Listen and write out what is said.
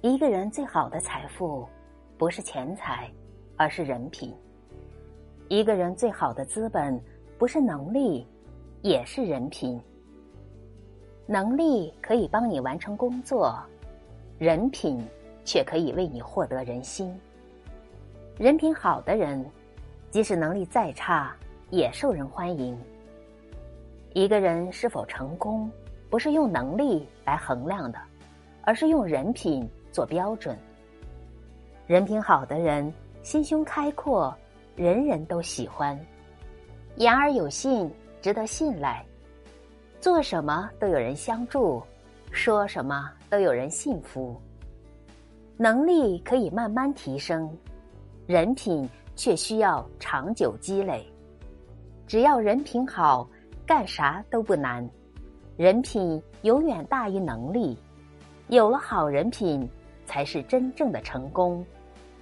一个人最好的财富，不是钱财，而是人品。一个人最好的资本，不是能力，也是人品。能力可以帮你完成工作，人品却可以为你获得人心。人品好的人，即使能力再差，也受人欢迎。一个人是否成功，不是用能力来衡量的，而是用人品。做标准，人品好的人心胸开阔，人人都喜欢，言而有信，值得信赖，做什么都有人相助，说什么都有人信服。能力可以慢慢提升，人品却需要长久积累。只要人品好，干啥都不难。人品永远大于能力，有了好人品。才是真正的成功。